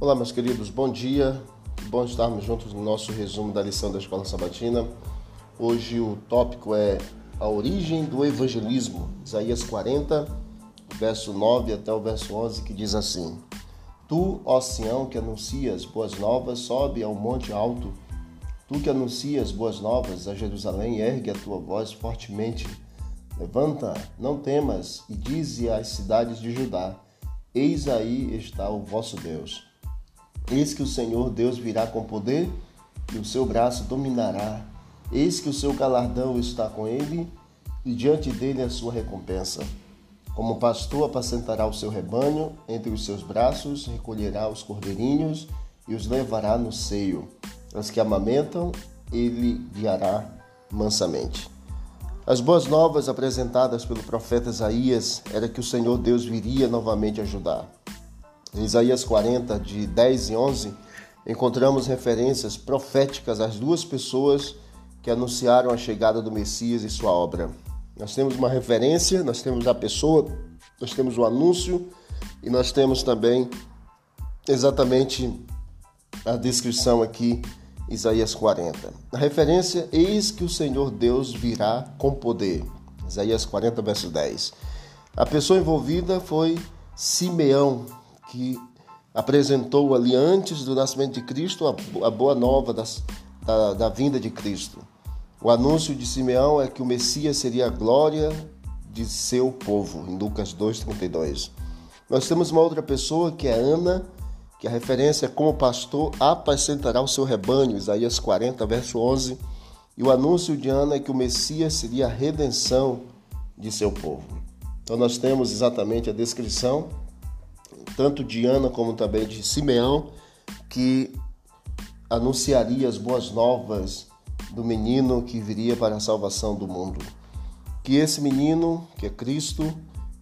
Olá, meus queridos, bom dia. Bom estarmos juntos no nosso resumo da lição da Escola Sabatina. Hoje o tópico é a origem do evangelismo, Isaías 40, verso 9 até o verso 11, que diz assim: Tu, ó Sião, que anuncias boas novas, sobe ao monte alto. Tu que anuncias boas novas a Jerusalém, ergue a tua voz fortemente. Levanta, não temas, e dize às cidades de Judá: Eis aí está o vosso Deus. Eis que o Senhor Deus virá com poder e o seu braço dominará. Eis que o seu galardão está com ele e diante dele a sua recompensa. Como pastor apacentará o seu rebanho, entre os seus braços recolherá os cordeirinhos e os levará no seio. Os que amamentam, ele guiará mansamente. As boas novas apresentadas pelo profeta Isaías era que o Senhor Deus viria novamente ajudar. Em Isaías 40, de 10 e 11, encontramos referências proféticas às duas pessoas que anunciaram a chegada do Messias e sua obra. Nós temos uma referência, nós temos a pessoa, nós temos o anúncio e nós temos também exatamente a descrição aqui, Isaías 40. A referência, eis que o Senhor Deus virá com poder. Isaías 40, verso 10. A pessoa envolvida foi Simeão, que apresentou ali antes do nascimento de Cristo a, boa nova das, da, da vinda de Cristo. O anúncio de Simeão é que o Messias seria a glória de seu povo, em Lucas 2,32. Nós temos uma outra pessoa que é Ana, que a referência é como pastor apacentará o seu rebanho, Isaías 40, verso 11. E o anúncio de Ana é que o Messias seria a redenção de seu povo. Então nós temos exatamente a descrição tanto de Ana como também de Simeão, que anunciaria as boas novas do menino que viria para a salvação do mundo. Que esse menino, que é Cristo,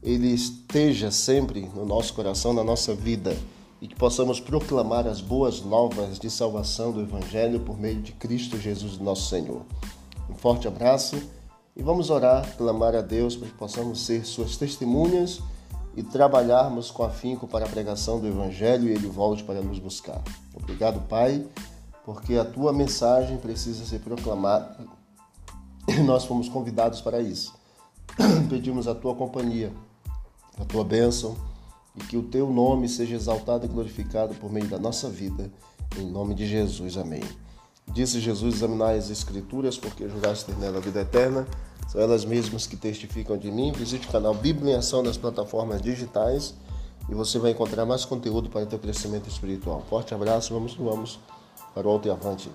ele esteja sempre no nosso coração, na nossa vida, e que possamos proclamar as boas novas de salvação do Evangelho por meio de Cristo Jesus, nosso Senhor. Um forte abraço e vamos orar, clamar a Deus para que possamos ser suas testemunhas e trabalharmos com afinco para a pregação do Evangelho e ele volte para nos buscar. Obrigado, Pai, porque a tua mensagem precisa ser proclamada e nós fomos convidados para isso. Pedimos a tua companhia, a tua bênção e que o teu nome seja exaltado e glorificado por meio da nossa vida. Em nome de Jesus, amém. Disse Jesus: Examinai as Escrituras, porque julgaste ter nela a vida eterna são elas mesmas que testificam de mim. Visite o canal Bíblia em Ação nas plataformas digitais e você vai encontrar mais conteúdo para o teu crescimento espiritual. Forte abraço, vamos, vamos para o alto e avante.